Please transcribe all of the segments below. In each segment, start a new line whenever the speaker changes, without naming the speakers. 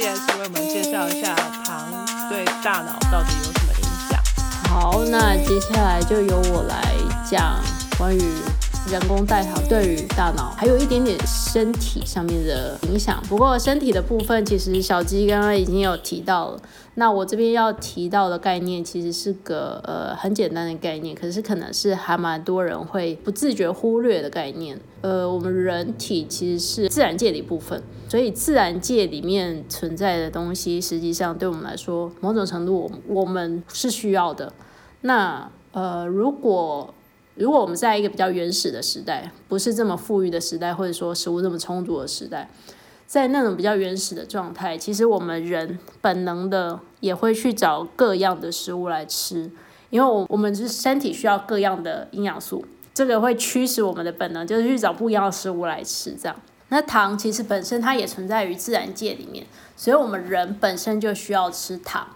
S 为我们介绍一下糖对大脑到底有什么影响。
好，那接下来就由我来讲关于人工代糖对于大脑还有一点点身体上面的影响。不过身体的部分，其实小鸡刚刚已经有提到了。那我这边要提到的概念，其实是个呃很简单的概念，可是可能是还蛮多人会不自觉忽略的概念。呃，我们人体其实是自然界的一部分，所以自然界里面存在的东西，实际上对我们来说，某种程度我们是需要的。那呃，如果如果我们在一个比较原始的时代，不是这么富裕的时代，或者说食物这么充足的时代。在那种比较原始的状态，其实我们人本能的也会去找各样的食物来吃，因为我我们是身体需要各样的营养素，这个会驱使我们的本能，就是去找不一样的食物来吃。这样，那糖其实本身它也存在于自然界里面，所以我们人本身就需要吃糖，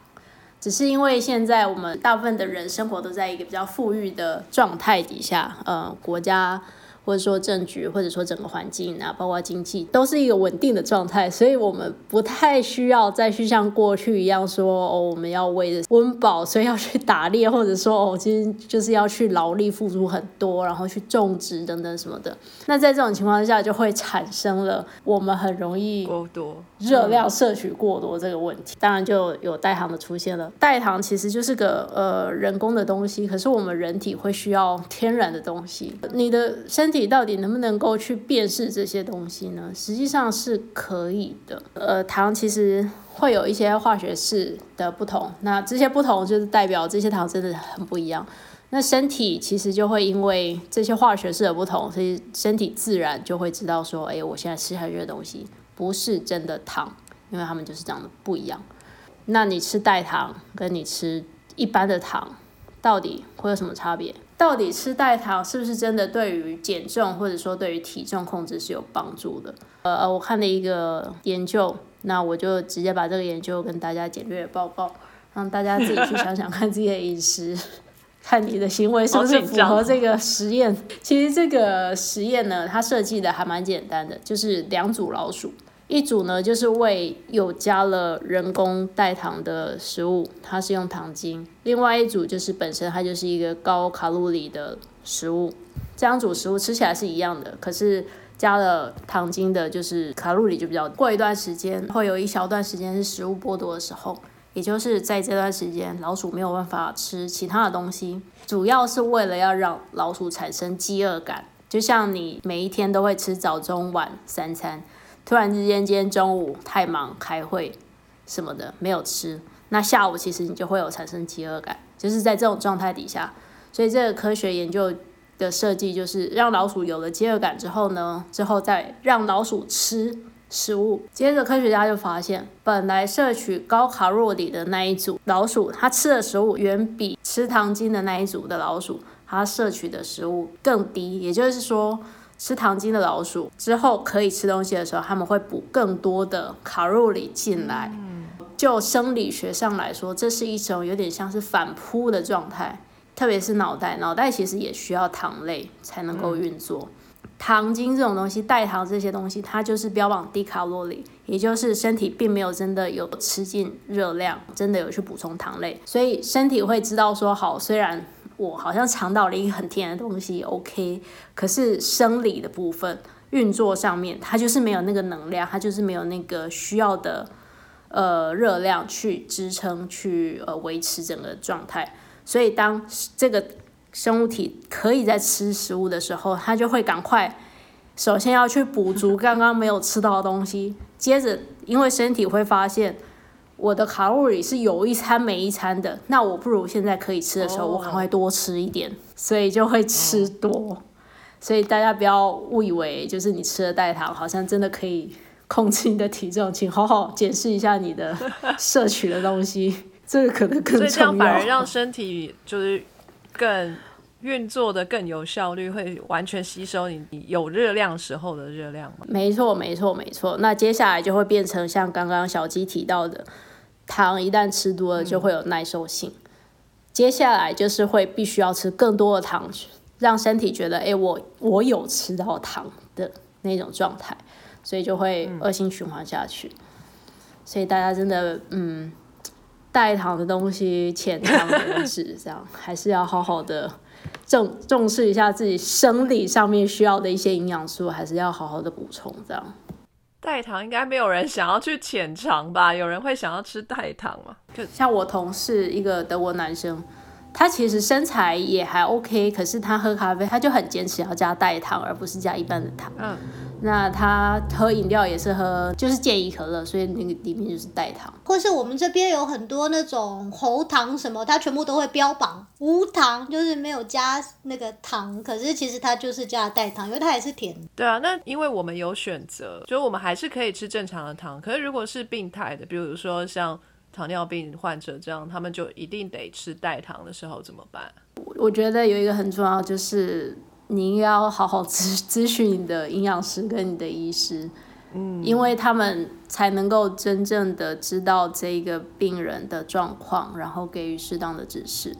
只是因为现在我们大部分的人生活都在一个比较富裕的状态底下，呃，国家。或者说政局，或者说整个环境啊，包括经济，都是一个稳定的状态，所以我们不太需要再去像过去一样说哦，我们要为了温饱，所以要去打猎，或者说哦，今天就是要去劳力付出很多，然后去种植等等什么的。那在这种情况下，就会产生了我们很容易
多
热量摄取过多这个问题。当然就有代糖的出现了。代糖其实就是个呃人工的东西，可是我们人体会需要天然的东西。你的身体到底能不能够去辨识这些东西呢？实际上是可以的。呃，糖其实会有一些化学式的不同，那这些不同就是代表这些糖真的很不一样。那身体其实就会因为这些化学式的不同，所以身体自然就会知道说，哎，我现在吃下去的东西不是真的糖，因为它们就是长得不一样。那你吃代糖跟你吃一般的糖，到底会有什么差别？到底吃代糖是不是真的对于减重或者说对于体重控制是有帮助的？呃，我看了一个研究，那我就直接把这个研究跟大家简略报告，让大家自己去想想看自己的饮食，看你的行为是不是符合这个实验。其实这个实验呢，它设计的还蛮简单的，就是两组老鼠。一组呢，就是喂有加了人工代糖的食物，它是用糖精；另外一组就是本身它就是一个高卡路里的食物。这两组食物吃起来是一样的，可是加了糖精的，就是卡路里就比较。过一段时间，会有一小段时间是食物剥夺的时候，也就是在这段时间，老鼠没有办法吃其他的东西，主要是为了要让老鼠产生饥饿感，就像你每一天都会吃早中晚三餐。突然之间，今天中午太忙开会什么的没有吃，那下午其实你就会有产生饥饿感，就是在这种状态底下，所以这个科学研究的设计就是让老鼠有了饥饿感之后呢，之后再让老鼠吃食物。接着科学家就发现，本来摄取高卡路里的那一组老鼠，它吃的食物远比吃糖精的那一组的老鼠，它摄取的食物更低，也就是说。吃糖精的老鼠之后可以吃东西的时候，他们会补更多的卡路里进来。就生理学上来说，这是一种有点像是反扑的状态。特别是脑袋，脑袋其实也需要糖类才能够运作。糖精这种东西，代糖这些东西，它就是标榜低卡路里，也就是身体并没有真的有吃进热量，真的有去补充糖类，所以身体会知道说好，虽然。我好像尝到了一个很甜的东西，OK，可是生理的部分运作上面，它就是没有那个能量，它就是没有那个需要的呃热量去支撑去呃维持整个状态。所以当这个生物体可以在吃食物的时候，它就会赶快首先要去补足刚刚没有吃到的东西，接着因为身体会发现。我的卡路里是有一餐没一餐的，那我不如现在可以吃的时候，我赶快多吃一点，所以就会吃多。所以大家不要误以为就是你吃了代糖，好像真的可以控制你的体重，请好好检视一下你的摄取的东西，这个可能更重要。所以
这样反而让身体就是更运作的更有效率，会完全吸收你有热量时候的热量吗？
没错，没错，没错。那接下来就会变成像刚刚小鸡提到的。糖一旦吃多了就会有耐受性，接下来就是会必须要吃更多的糖，让身体觉得哎我我有吃到糖的那种状态。所以就会恶性循环下去。所以大家真的，嗯，代糖的东西浅尝辄止，这样还是要好好的重重视一下自己生理上面需要的一些营养素，还是要好好的补充这样。
代糖应该没有人想要去浅尝吧？有人会想要吃代糖吗？就
像我同事一个德国男生，他其实身材也还 OK，可是他喝咖啡他就很坚持要加代糖，而不是加一般的糖。
嗯，
那他喝饮料也是喝就是健怡可乐，所以那个里面就是代糖。
或是我们这边有很多那种喉糖什么，它全部都会标榜无糖，就是没有加那个糖，可是其实它就是加代糖，因为它也是甜的。
对啊，那因为我们有选择，就是我们还是可以吃正常的糖。可是如果是病态的，比如说像糖尿病患者这样，他们就一定得吃代糖的时候怎么办？
我觉得有一个很重要，就是你应该要好好咨 咨询你的营养师跟你的医师，嗯，因为他们才能够真正的知道这个病人的状况，然后给予适当的指示。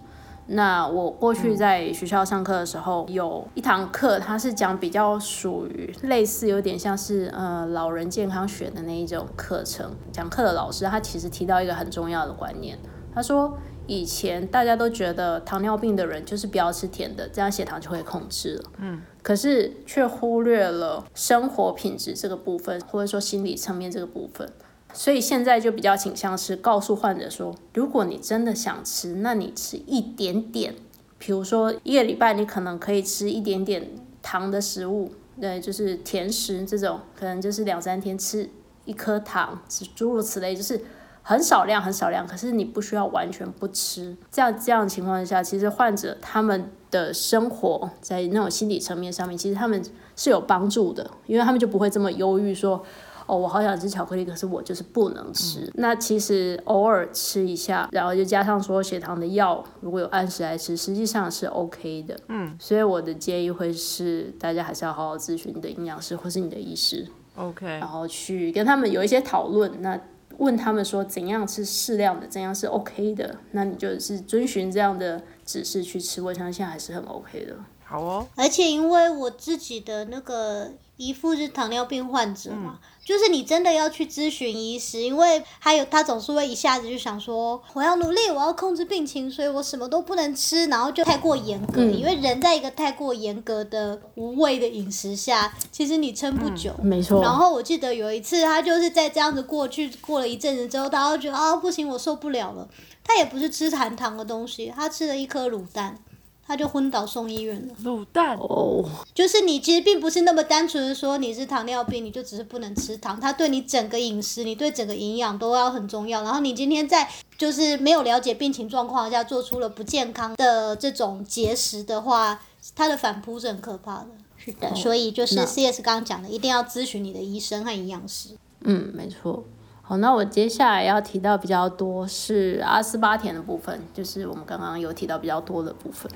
那我过去在学校上课的时候，有一堂课，它是讲比较属于类似有点像是呃老人健康学的那一种课程。讲课的老师他其实提到一个很重要的观念，他说以前大家都觉得糖尿病的人就是不要吃甜的，这样血糖就会控制了。嗯，可是却忽略了生活品质这个部分，或者说心理层面这个部分。所以现在就比较倾向是告诉患者说，如果你真的想吃，那你吃一点点，比如说一个礼拜你可能可以吃一点点糖的食物，对，就是甜食这种，可能就是两三天吃一颗糖，诸如此类，就是很少量很少量，可是你不需要完全不吃。这样这样的情况下，其实患者他们的生活在那种心理层面上面，其实他们是有帮助的，因为他们就不会这么忧郁说。哦，我好想吃巧克力，可是我就是不能吃。那其实偶尔吃一下，然后就加上说血糖的药，如果有按时来吃，实际上是 OK 的。嗯，所以我的建议会是，大家还是要好好咨询你的营养师或是你的医师
，OK，
然后去跟他们有一些讨论。那问他们说怎样吃适量的，怎样是 OK 的，那你就是遵循这样的指示去吃，我相信还是很 OK 的。
好哦，
而且因为我自己的那个姨父是糖尿病患者嘛，就是你真的要去咨询医师，因为还有他总是会一下子就想说我要努力，我要控制病情，所以我什么都不能吃，然后就太过严格。因为人在一个太过严格的无味的饮食下，其实你撑不久。
没错。
然后我记得有一次，他就是在这样子过去过了一阵子之后，他就觉得啊不行，我受不了了。他也不是吃含糖的东西，他吃了一颗卤蛋。他就昏倒送医院了。
卤蛋
哦，
就是你其实并不是那么单纯的说你是糖尿病，你就只是不能吃糖。它对你整个饮食，你对整个营养都要很重要。然后你今天在就是没有了解病情状况下做出了不健康的这种节食的话，它的反扑是很可怕的。是的，所以就是 C S 刚刚讲的，一定要咨询你的医生和营养师。
嗯，没错。好，那我接下来要提到比较多是阿斯巴甜的部分，就是我们刚刚有提到比较多的部分。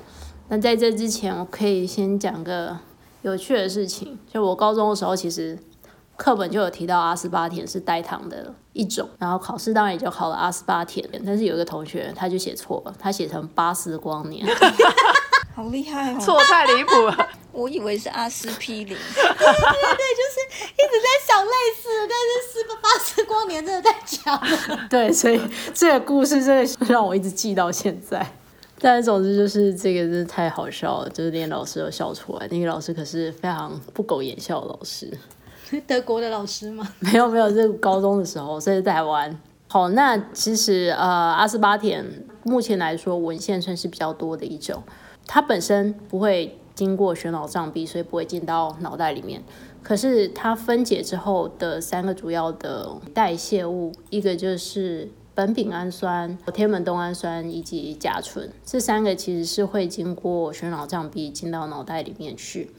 那在这之前，我可以先讲个有趣的事情，就我高中的时候，其实课本就有提到阿斯巴甜是代糖的一种，然后考试当然也就考了阿斯巴甜，但是有一个同学他就写错了，他写成巴斯光年。
好厉害哦！
错太离谱了，
我以为是阿司匹林。对
对对，就是一直在想类似，但是斯巴斯光年真的太强了。
对，所以这个故事真的让我一直记到现在。但是总之就是这个真的太好笑了，就是连老师都笑出来。那个老师可是非常不苟言笑的老师，
德国的老师吗？
没有没有，是高中的时候，所以台湾。好，那其实呃，阿斯巴甜目前来说文献算是比较多的一种。它本身不会经过血脑障壁，所以不会进到脑袋里面。可是它分解之后的三个主要的代谢物，一个就是苯丙氨酸、天门冬氨酸以及甲醇，这三个其实是会经过血脑障壁进到脑袋里面去。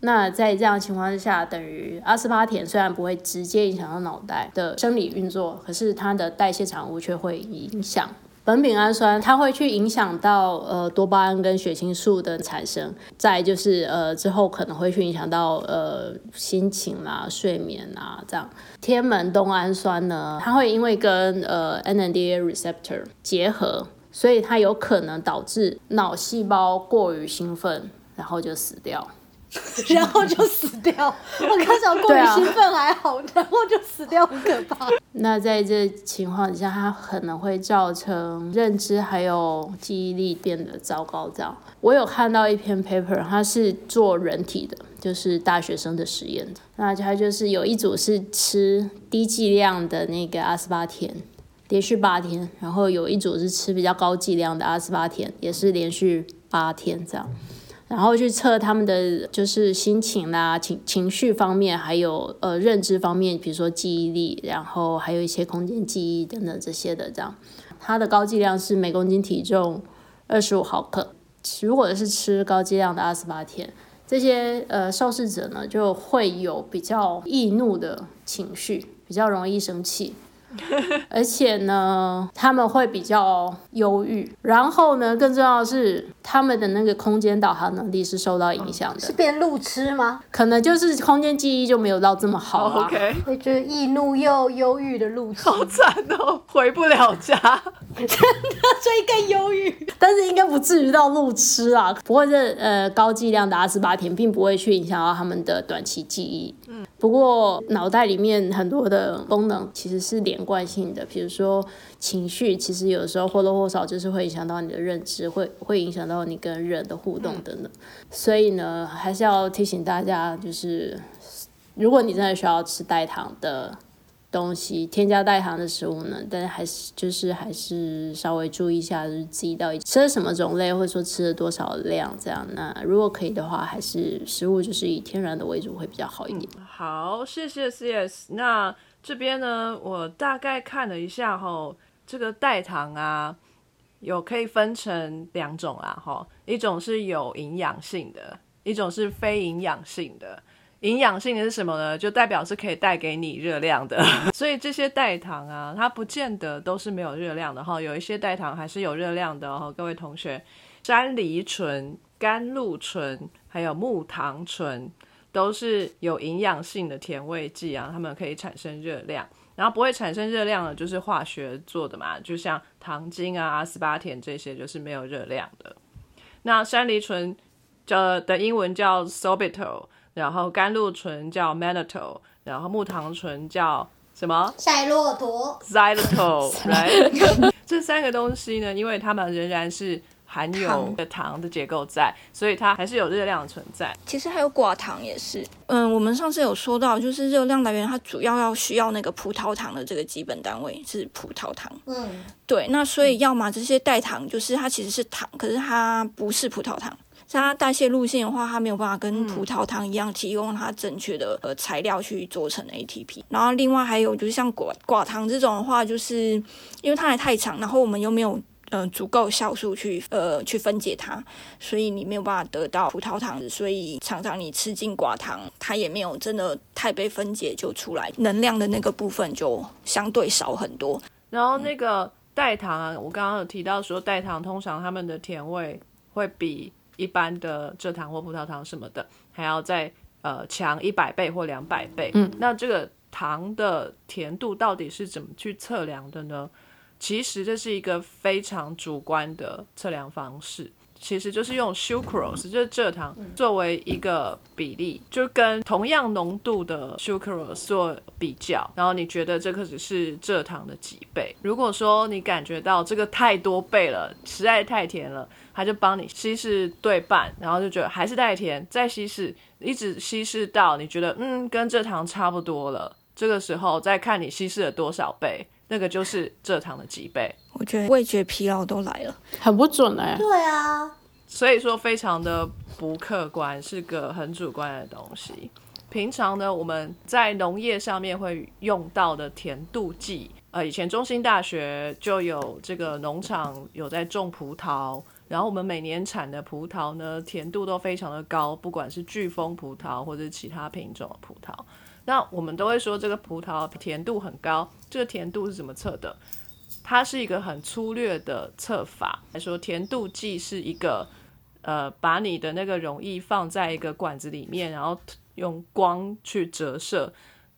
那在这样情况之下，等于阿斯巴甜虽然不会直接影响到脑袋的生理运作，可是它的代谢产物却会影响。苯丙氨酸它会去影响到呃多巴胺跟血清素的产生，再就是呃之后可能会去影响到呃心情啦、睡眠啊这样。天门冬氨酸呢，它会因为跟呃 NMDA receptor 结合，所以它有可能导致脑细胞过于兴奋，然后就死掉。
然后就死掉。我刚想过于兴奋还好，然后就死掉，很可怕。
那在这情况下，它可能会造成认知还有记忆力变得糟糕。这样，我有看到一篇 paper，它是做人体的，就是大学生的实验。那它就是有一组是吃低剂量的那个阿斯巴甜，连续八天，然后有一组是吃比较高剂量的阿斯巴甜，也是连续八天这样。然后去测他们的就是心情啦、情情绪方面，还有呃认知方面，比如说记忆力，然后还有一些空间记忆等等这些的这样。它的高剂量是每公斤体重二十五毫克。如果是吃高剂量的阿斯巴甜，这些呃受试者呢就会有比较易怒的情绪，比较容易生气。而且呢，他们会比较忧郁，然后呢，更重要的是，他们的那个空间导航能力是受到影响的
是，变路痴吗？
可能就是空间记忆就没有到这么好啊。
OK，
我觉得易怒又忧郁的路痴，
好惨哦，回不了家。
所以更忧郁。
但是应该不至于到路痴啊。不过这呃高剂量的阿斯巴甜并不会去影响到他们的短期记忆。嗯。不过脑袋里面很多的功能其实是连贯性的，比如说情绪，其实有时候或多或少就是会影响到你的认知，会会影响到你跟人的互动等等。所以呢，还是要提醒大家，就是如果你真的需要吃代糖的。东西添加代糖的食物呢，但是还是就是还是稍微注意一下，就是自己到底吃了什么种类，或者说吃了多少量这样。那如果可以的话，还是食物就是以天然的为主会比较好一点。
好，谢谢 CS。那这边呢，我大概看了一下哈，这个代糖啊，有可以分成两种啦，哈，一种是有营养性的，一种是非营养性的。营养性的是什么呢？就代表是可以带给你热量的，所以这些代糖啊，它不见得都是没有热量的哈，有一些代糖还是有热量的哦，各位同学，山梨醇、甘露醇还有木糖醇都是有营养性的甜味剂啊，它们可以产生热量，然后不会产生热量的，就是化学做的嘛，就像糖精啊、阿斯巴甜这些就是没有热量的。那山梨醇叫的英文叫 sorbitol。然后甘露醇叫 mannitol，然后木糖醇叫什么
赛洛陀
，xylitol，right？这三个东西呢，因为它们仍然是含有
糖
的糖的结构在，所以它还是有热量的存在。
其实还有寡糖也是，嗯，我们上次有说到，就是热量来源它主要要需要那个葡萄糖的这个基本单位是葡萄糖，
嗯，
对，那所以要么这些代糖就是它其实是糖，可是它不是葡萄糖。它代谢路线的话，它没有办法跟葡萄糖一样提供它正确的呃材料去做成 ATP。然后另外还有就是像寡寡糖这种的话，就是因为它还太长，然后我们又没有呃足够酵素去呃去分解它，所以你没有办法得到葡萄糖，所以常常你吃进寡糖，它也没有真的太被分解就出来，能量的那个部分就相对少很多。
然后那个代糖啊，我刚刚有提到说，代糖通常它们的甜味会比一般的蔗糖或葡萄糖什么的还要再呃强一百倍或两百倍。嗯，那这个糖的甜度到底是怎么去测量的呢？其实这是一个非常主观的测量方式。其实就是用 sucrose，就是蔗糖作为一个比例，就跟同样浓度的 sucrose 做比较，然后你觉得这个只是蔗糖的几倍。如果说你感觉到这个太多倍了，实在太甜了，它就帮你稀释对半，然后就觉得还是太甜，再稀释，一直稀释到你觉得嗯跟蔗糖差不多了，这个时候再看你稀释了多少倍，那个就是蔗糖的几倍。
我觉得味觉疲劳都来了。
很不准哎、
对啊，
所以说非常的不客观，是个很主观的东西。平常呢，我们在农业上面会用到的甜度计，呃，以前中兴大学就有这个农场有在种葡萄，然后我们每年产的葡萄呢，甜度都非常的高，不管是巨峰葡萄或者其他品种的葡萄，那我们都会说这个葡萄甜度很高。这个甜度是怎么测的？它是一个很粗略的测法来说，甜度计是一个呃，把你的那个溶液放在一个管子里面，然后用光去折射，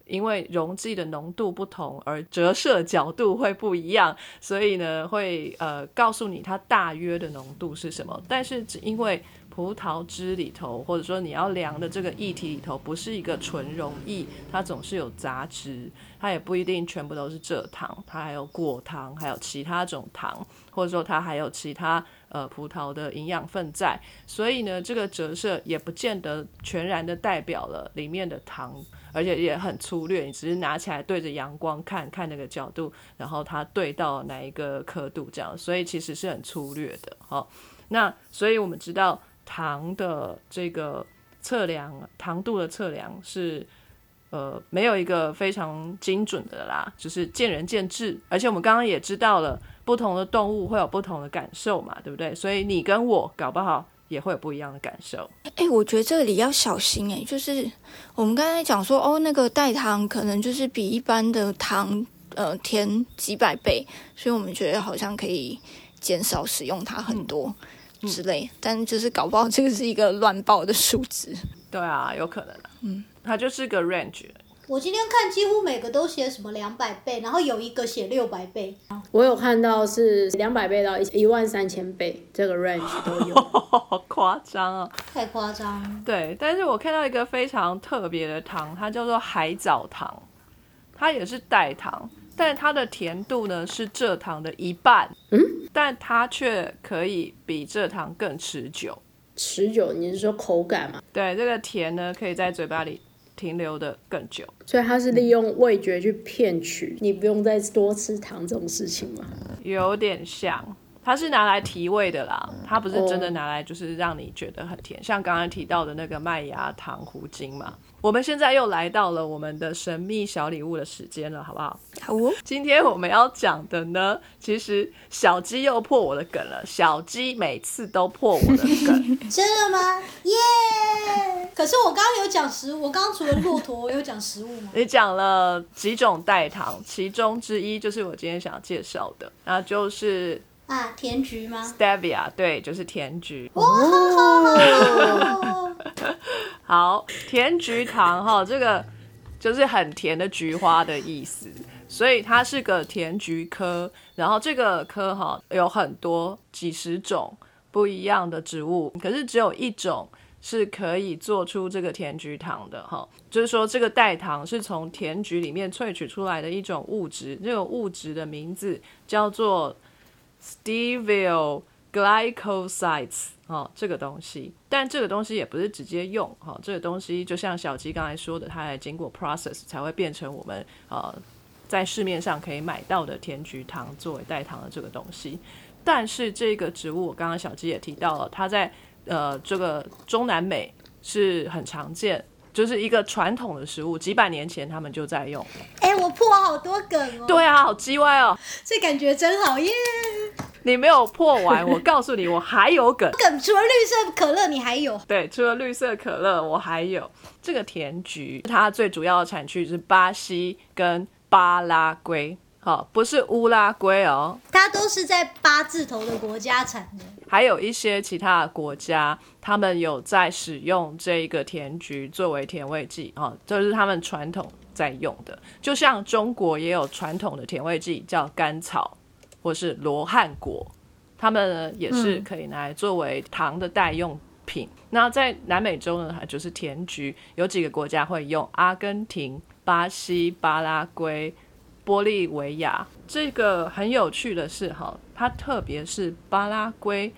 因为溶剂的浓度不同，而折射角度会不一样，所以呢，会呃告诉你它大约的浓度是什么。但是只因为葡萄汁里头，或者说你要量的这个液体里头，不是一个纯溶液，它总是有杂质，它也不一定全部都是蔗糖，它还有果糖，还有其他种糖，或者说它还有其他呃葡萄的营养分在，所以呢，这个折射也不见得全然的代表了里面的糖。而且也很粗略，你只是拿起来对着阳光看看那个角度，然后它对到哪一个刻度这样，所以其实是很粗略的。好，那所以我们知道糖的这个测量，糖度的测量是呃没有一个非常精准的啦，就是见仁见智。而且我们刚刚也知道了，不同的动物会有不同的感受嘛，对不对？所以你跟我搞不好。也会有不一样的感受。
哎，我觉得这里要小心哎，就是我们刚才讲说，哦，那个代糖可能就是比一般的糖呃甜几百倍，所以我们觉得好像可以减少使用它很多之类。但就是搞不好这个是一个乱报的数值。
对啊，有可能。嗯，它就是个 range。
我今天看几乎每个都写什么两百倍，然后有一个写六百倍。
我有看到是两百倍到一万三千倍，这个 range 都有。
好夸张啊！
太夸张。
对，但是我看到一个非常特别的糖，它叫做海藻糖，它也是代糖，但它的甜度呢是蔗糖的一半。嗯，但它却可以比蔗糖更持久。
持久？你是说口感吗？
对，这个甜呢可以在嘴巴里。停留的更久，
所以它是利用味觉去骗取你不用再多吃糖这种事情吗？
有点像。它是拿来提味的啦，它不是真的拿来就是让你觉得很甜，像刚刚提到的那个麦芽糖糊精嘛。我们现在又来到了我们的神秘小礼物的时间了，好不好？
好哦。
今天我们要讲的呢，其实小鸡又破我的梗了。小鸡每次都破我的梗，
真的吗？耶！可是我刚刚有讲食物，我刚刚除了骆驼，我有讲食物吗？
你讲了几种代糖，其中之一就是我今天想要介绍的，那就是。
啊，甜菊吗
？Stevia，对，就是甜菊。
哦，
好，甜菊糖哈，这个就是很甜的菊花的意思，所以它是个甜菊科。然后这个科哈有很多几十种不一样的植物，可是只有一种是可以做出这个甜菊糖的哈，就是说这个代糖是从甜菊里面萃取出来的一种物质，这个物质的名字叫做。Stevia glycosides，哦，这个东西，但这个东西也不是直接用，哈，这个东西就像小鸡刚才说的，它还经过 process 才会变成我们呃在市面上可以买到的甜菊糖作为代糖的这个东西。但是这个植物，我刚刚小鸡也提到了，它在呃这个中南美是很常见。就是一个传统的食物，几百年前他们就在用。
哎，我破好多梗哦。
对啊，好叽歪哦。
这感觉真好耶。
你没有破完，我告诉你，我还有梗。
梗除了绿色可乐，你还有？
对，除了绿色可乐，我还有这个甜菊，它最主要的产区是巴西跟巴拉圭。好，不是乌拉圭哦，
它都是在八字头的国家产的。
还有一些其他的国家，他们有在使用这个甜菊作为甜味剂啊，这是他们传统在用的。就像中国也有传统的甜味剂叫甘草或是罗汉果，他们呢也是可以拿来作为糖的代用品。那在南美洲呢，就是甜菊，有几个国家会用，阿根廷、巴西、巴拉圭。玻利维亚这个很有趣的是哈，它特别是巴拉圭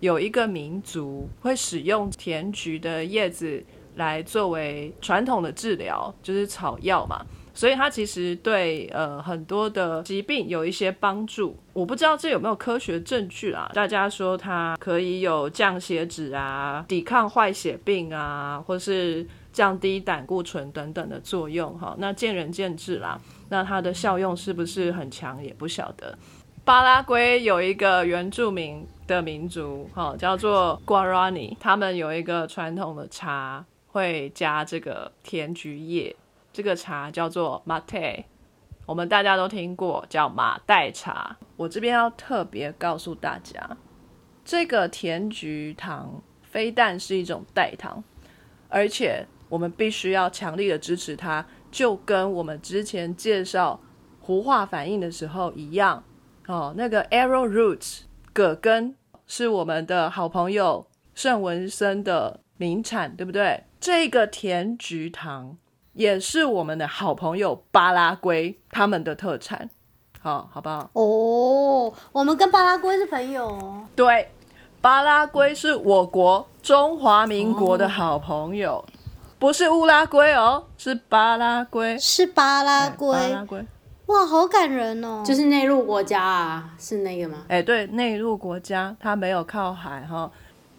有一个民族会使用甜菊的叶子来作为传统的治疗，就是草药嘛，所以它其实对呃很多的疾病有一些帮助。我不知道这有没有科学证据啊？大家说它可以有降血脂啊、抵抗坏血病啊，或是降低胆固醇等等的作用哈，那见仁见智啦。那它的效用是不是很强也不晓得。巴拉圭有一个原住民的民族，哈，叫做 Guarani，他们有一个传统的茶会加这个甜菊叶，这个茶叫做 Mate，我们大家都听过，叫马黛茶。我这边要特别告诉大家，这个甜菊糖非但是一种代糖，而且我们必须要强力的支持它。就跟我们之前介绍糊化反应的时候一样，哦，那个 arrowroot 葛根是我们的好朋友盛文森的名产，对不对？这个甜菊糖也是我们的好朋友巴拉圭他们的特产，好好不好？
哦，我们跟巴拉圭是朋友哦。
对，巴拉圭是我国中华民国的好朋友，不是乌拉圭哦，是巴拉圭。
是巴拉
哎
圭，
巴拉圭，
哇，好感人哦！
就是内陆国家啊，是那个吗？
哎，对，内陆国家它没有靠海哈。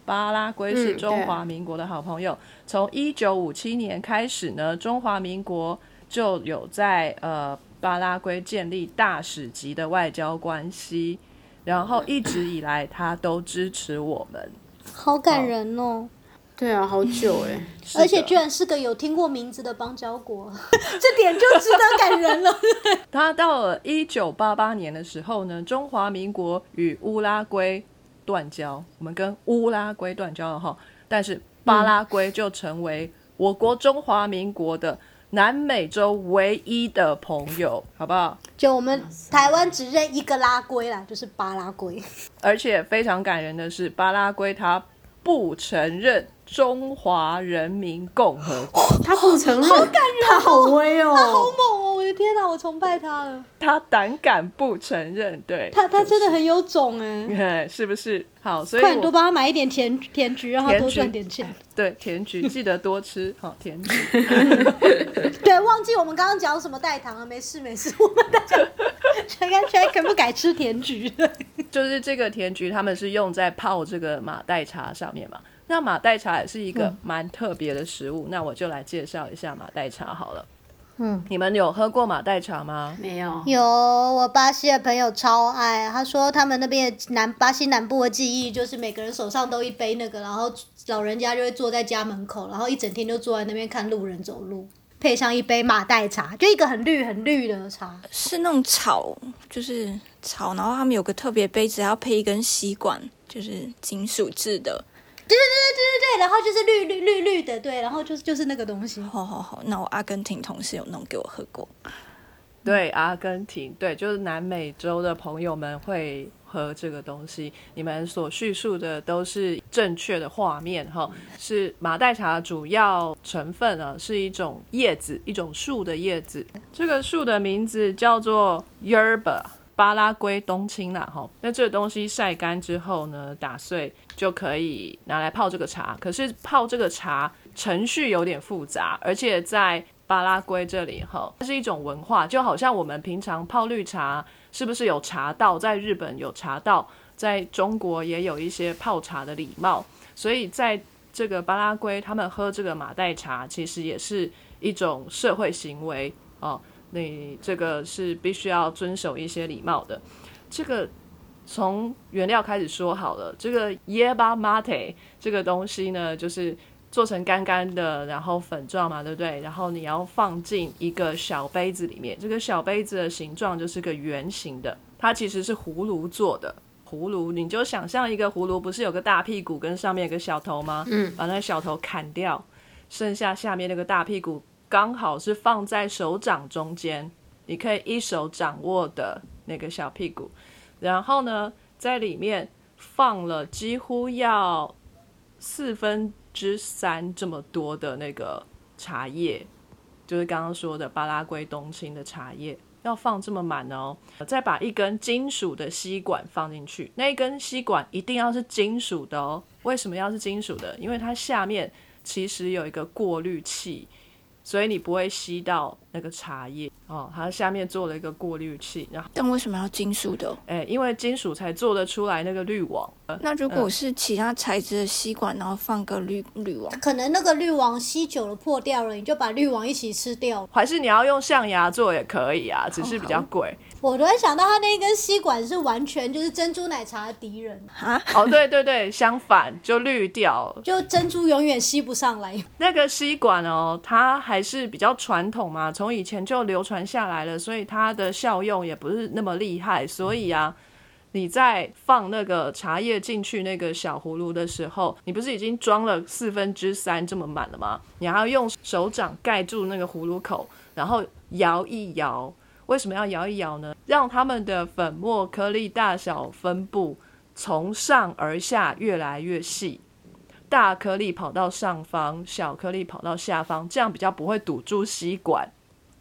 巴拉圭是
嗯
中华民国的好朋友。从一九五七年开始呢，中华民国就有在呃巴拉圭建立大使级的外交关系，然后一直以来他都支持我们。
好感人哦，
对啊，好久 哎、
而且居然是个有听过名字的邦交国，这点就值得感人了。
他到了一九八八年的时候呢，中华民国与乌拉圭断交，我们跟乌拉圭断交了哈，但是巴拉圭就成为我国中华民国的南美洲唯一的朋友，好不好？
就我们台湾只认一个拉圭啦，就是巴拉圭。
而且非常感人的是，巴拉圭他不承认中华人民共和国，
他不承认，好感人、他好威哦、他
好猛哦！我的天哪，我崇拜他了。
他胆敢不承认，对，
他他真的很有种哎，
很是不是？好，所以
快点多帮他买一点甜甜菊，让他多赚点钱。
对甜菊记得多吃，好甜菊。
对，忘记我们刚刚讲什么代糖了，没事没事，我们大家全干全可不改吃甜菊了。
就是这个甜菊，他们是用在泡这个马黛茶上面嘛。那马黛茶也是一个蛮特别的食物，那我就来介绍一下马黛茶好了。
嗯，
你们有喝过马黛茶吗？
没有，
有我巴西的朋友超爱，他说他们那边的南巴西南部的记忆就是每个人手上都一杯那个，然后老人家就会坐在家门口，然后一整天就坐在那边看路人走路，配上一杯马黛茶，就一个很绿很绿的茶。
是那种草，就是草，然后他们有个特别杯子，还要配一根吸管，就是金属制的。
对对对对对对，然后就是绿绿绿绿的，对，然后就是就是那个东西。
好好好，那我阿根廷同事有弄给我喝过。
对，阿根廷，对，就是南美洲的朋友们会喝这个东西。你们所叙述的都是正确的画面哈，是马黛茶主要成分呢是一种叶子，一种树的叶子。这个树的名字叫做 yerba。巴拉圭冬青啦，哈，那这个东西晒干之后呢，打碎就可以拿来泡这个茶。可是泡这个茶程序有点复杂，而且在巴拉圭这里哈，它是一种文化，就好像我们平常泡绿茶，是不是有茶道？在日本有茶道，在中国也有一些泡茶的礼貌，所以在这个巴拉圭，他们喝这个马黛茶，其实也是一种社会行为哦。你这个是必须要遵守一些礼貌的。这个从原料开始说好了，这个 yerba mate 这个东西呢，就是做成干干的，然后粉状嘛，对不对？然后你要放进一个小杯子里面，这个小杯子的形状就是个圆形的，它其实是葫芦做的。葫芦，你就想象一个葫芦，不是有个大屁股跟上面有个小头吗？
嗯，
把那个小头砍掉，剩下下面那个大屁股刚好是放在手掌中间，你可以一手掌握的那个小屁股。然后呢，在里面放了几乎要四分之三这么多的那个茶叶，就是刚刚说的巴拉圭冬青的茶叶，要放这么满哦。再把一根金属的吸管放进去，那一根吸管一定要是金属的哦。为什么要是金属的？因为它下面其实有一个过滤器。所以你不会吸到那个茶叶哦，它下面做了一个过滤器，然后
但为什么要金属的？
哎，因为金属才做得出来那个滤网。
那如果是其他材质的吸管，然后放个滤滤网，
可能那个滤网吸久了破掉了，你就把滤网一起吃掉。
还是你要用象牙做也可以啊，只是比较贵。
我突然想到，它那一根吸管是完全就是珍珠奶茶的敌人，
啊，
哦，对对对，相反就滤掉
就珍珠永远吸不上来。
那个吸管哦，它还是比较传统嘛，从以前就流传下来了，所以它的效用也不是那么厉害。所以啊，你在放那个茶叶进去那个小葫芦的时候，你不是已经装了四分之三这么满了吗？你还要用手掌盖住那个葫芦口，然后摇一摇。为什么要摇一摇呢？让它们的粉末颗粒大小分布从上而下越来越细。大颗粒跑到上方，小颗粒跑到下方，这样比较不会堵住吸管。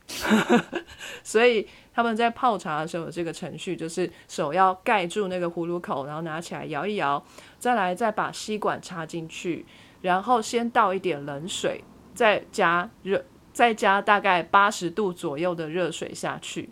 所以他们在泡茶的时候这个程序，就是手要盖住那个葫芦口，然后拿起来摇一摇，再来再把吸管插进去，然后先倒一点冷水，再加热，再加大概八十度左右的热水下去。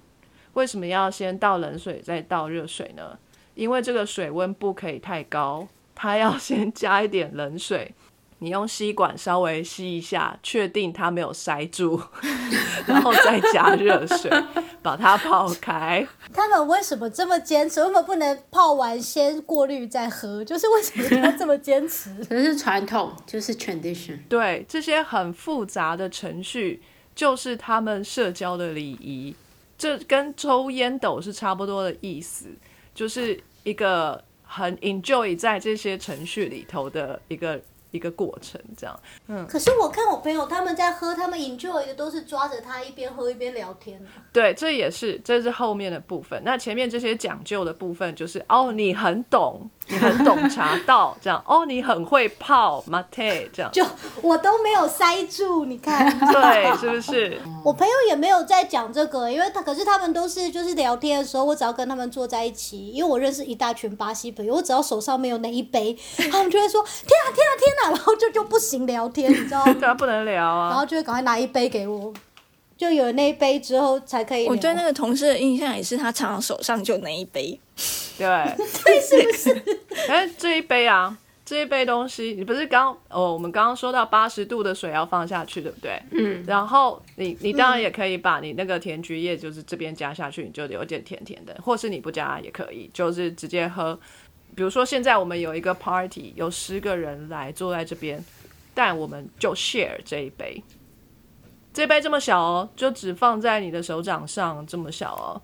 为什么要先倒冷水再倒热水呢？因为这个水温不可以太高，它要先加一点冷水。你用吸管稍微吸一下，确定它没有塞住，然后再加热水 把它泡开。
他们为什么这么坚持？为什么不能泡完先过滤再喝？就是为什么要这么坚持？
这是传统，就是 tradition。
对，这些很复杂的程序就是他们社交的礼仪，这跟抽烟斗是差不多的意思，就是一个很 enjoy 在这些程序里头的一个。一个过程这样，嗯，
可是我看我朋友他们在喝，他们 enjoy 的都是抓着他一边喝一边聊天。
对，这也是这是后面的部分。那前面这些讲究的部分，就是哦，你很懂，你很懂茶道，这样 哦，你很会泡 mate，这样
就我都没有塞住，你看，
对，是不是？
我朋友也没有在讲这个，因为他可是他们都是就是聊天的时候，我只要跟他们坐在一起，因为我认识一大群巴西朋友，我只要手上没有那一杯，他们就会说天啊天啊天啊！然后就就不行聊天，你知道吗？
对啊，不能聊啊。
然后就会赶快拿一杯给我，就有那一杯之后才可以。
我对那个同事的印象也是，他常常手上就那一杯。
对，
对，是不是？
哎，这一杯啊，这一杯东西，你不是刚哦？我们刚刚说到八十度的水要放下去，对不对？嗯。然后你你当然也可以把你那个甜菊叶，就是这边加下去，你就有点甜甜的，或是你不加也可以，就是直接喝。比如说，现在我们有一个 party，有十个人来坐在这边，但我们就 share 这一杯，这杯这么小哦，就只放在你的手掌上，这么小哦，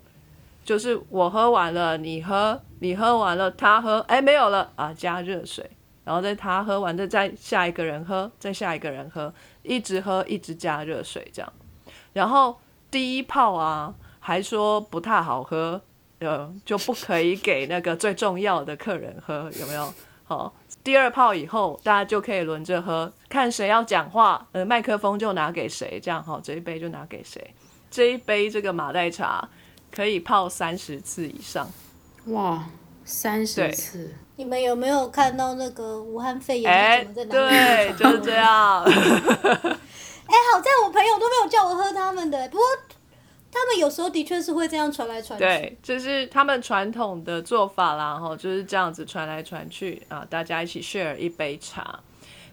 就是我喝完了，你喝，你喝完了，他喝，哎，没有了啊，加热水，然后再他喝完，再再下一个人喝，再下一个人喝，一直喝，一直加热水这样，然后第一泡啊，还说不太好喝。呃，就不可以给那个最重要的客人喝，有没有？好，第二泡以后，大家就可以轮着喝，看谁要讲话，呃，麦克风就拿给谁，这样哈，这一杯就拿给谁。这一杯这个马黛茶可以泡三十次以上。
哇，三十次！
你们有没有看到那个武汉肺炎怎么在哪
里？对，就是这样。
哎，好在我朋友都没有叫我喝他们的，不过。他们有时候的确是会这样传来传去，
对，就是他们传统的做法啦，哈，就是这样子传来传去啊，大家一起 share 一杯茶。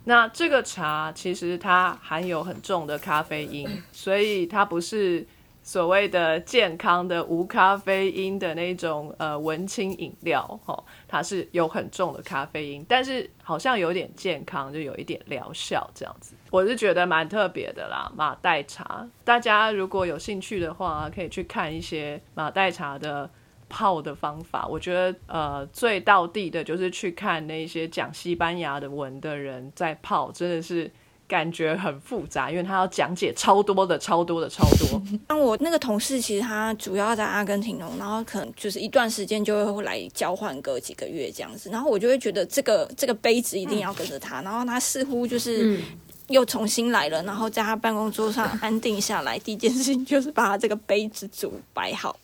那这个茶其实它含有很重的咖啡因，所以它不是所谓的健康的无咖啡因的那种呃文青饮料，哈，它是有很重的咖啡因，但是好像有点健康，就有一点疗效这样子。我是觉得蛮特别的啦，马黛茶。大家如果有兴趣的话，可以去看一些马黛茶的泡的方法。我觉得呃，最到地的就是去看那些讲西班牙的文的人在泡，真的是感觉很复杂，因为他要讲解超多的、超多的、超多。
像我那个同事，其实他主要在阿根廷哦，然后可能就是一段时间就会来交换个几个月这样子，然后我就会觉得这个这个杯子一定要跟着他，然后他似乎就是。又重新来了，然后在他办公桌上安定下来，第一件事情就是把他这个杯子组摆好，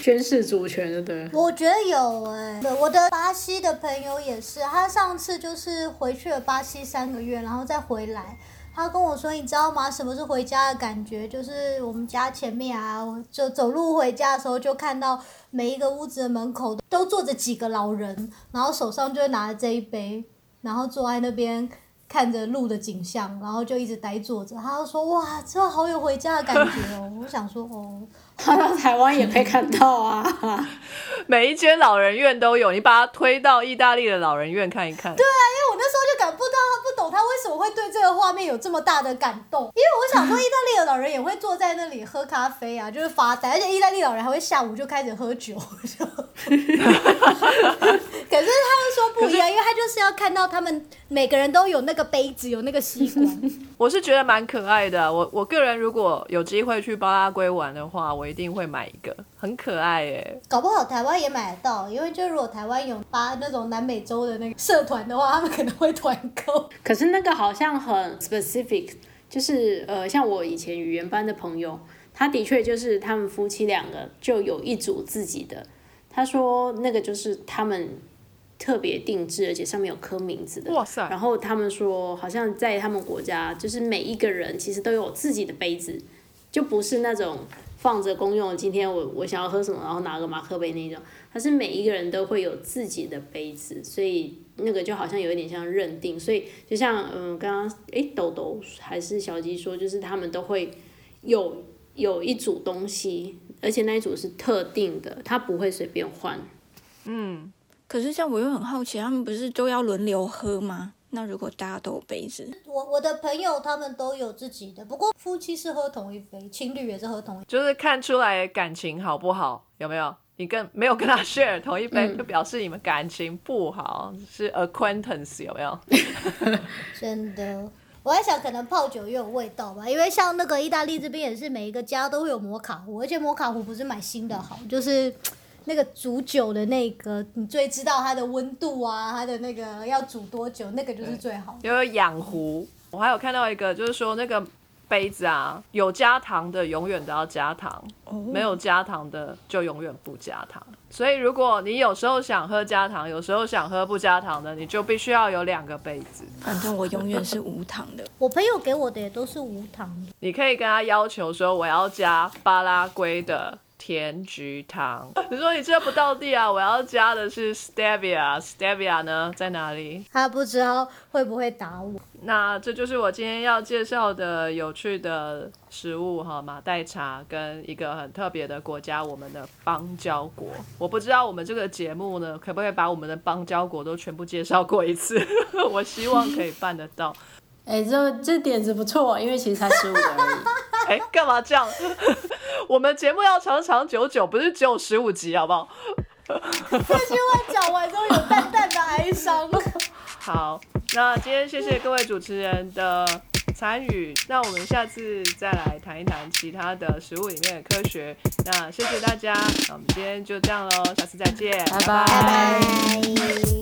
宣誓主权的对。
我觉得有哎，我的巴西的朋友也是，他上次就是回去了巴西三个月，然后再回来，他跟我说，你知道吗？什么是回家的感觉？就是我们家前面啊，就走路回家的时候，就看到每一个屋子的门口都坐着几个老人，然后手上就会拿着这一杯，然后坐在那边。看着路的景象，然后就一直呆坐着。他就说：“哇，这好有回家的感觉哦！” 我想说：“哦，
他到台湾也可以看到啊，
每一间老人院都有。你把他推到意大利的老人院看一看。”
对啊，因为我那时候就感不到他不懂他为什么会对这个画面有这么大的感动。因为我想说，意大利的老人也会坐在那里喝咖啡啊，就是发呆，而且意大利老人还会下午就开始喝酒。可是他们说不一样，因为他就是要看到他们每个人都有那个杯子，有那个吸管。
我是觉得蛮可爱的。我我个人如果有机会去巴拉圭玩的话，我一定会买一个，很可爱耶。
搞不好台湾也买得到，因为就如果台湾有发那种南美洲的那个社团的话，他们可能会团购。
可是那个好像很 specific，就是呃，像我以前语言班的朋友，他的确就是他们夫妻两个就有一组自己的。他说那个就是他们特别定制，而且上面有刻名字的。
哇塞
然后他们说，好像在他们国家，就是每一个人其实都有自己的杯子，就不是那种放着公用。今天我我想要喝什么，然后拿个马克杯那种，它是每一个人都会有自己的杯子，所以那个就好像有一点像认定。所以就像嗯，刚刚诶，豆豆还是小鸡说，就是他们都会有有一组东西，而且那一组是特定的，他不会随便换。
嗯，
可是像我又很好奇，他们不是都要轮流喝吗？那如果大家都有杯子，
我我的朋友他们都有自己的，不过夫妻是喝同一杯，情侣也是喝同一杯。
就是看出来感情好不好，有没有？你跟没有跟他 share 同一杯，
嗯
就表示你们感情不好，是 acquaintance 有没有？
真的，我在想可能泡酒也有味道吧，因为像那个意大利这边也是每一个家都会有摩卡壶，而且摩卡壶不是买新的好，就是那个煮酒的那个，你最知道它的温度啊，它的那个要煮多久，那个就是最好的。
有养壶，我还有看到一个，就是说那个杯子啊，有加糖的永远都要加糖，没有加糖的就永远不加糖。所以如果你有时候想喝加糖，有时候想喝不加糖的，你就必须要有两个杯子。
反正我永远是无糖的。
我朋友给我的也都是无糖的，
你可以跟他要求说，我要加巴拉圭的甜菊糖。你说你这不到地啊，我要加的是 stevia，stevia 呢在哪里？
他不知道会不会打我。
那这就是我今天要介绍的有趣的食物哈，马黛茶跟一个很特别的国家，我们的邦交国。我不知道我们这个节目呢，可不可以把我们的邦交国都全部介绍过一次？我希望可以办得到。
哎、这这点子不错，因为其实才十五个而已。
哎，干嘛这样？我们节目要长长久久，不是只有十五集，好不好？
这句话讲完之后有淡淡的哀伤。
好，那今天谢谢各位主持人的参与，那我们下次再来谈一谈其他的食物里面的科学。那谢谢大家，那我们今天就这样喽，下次再见，
拜拜
拜拜。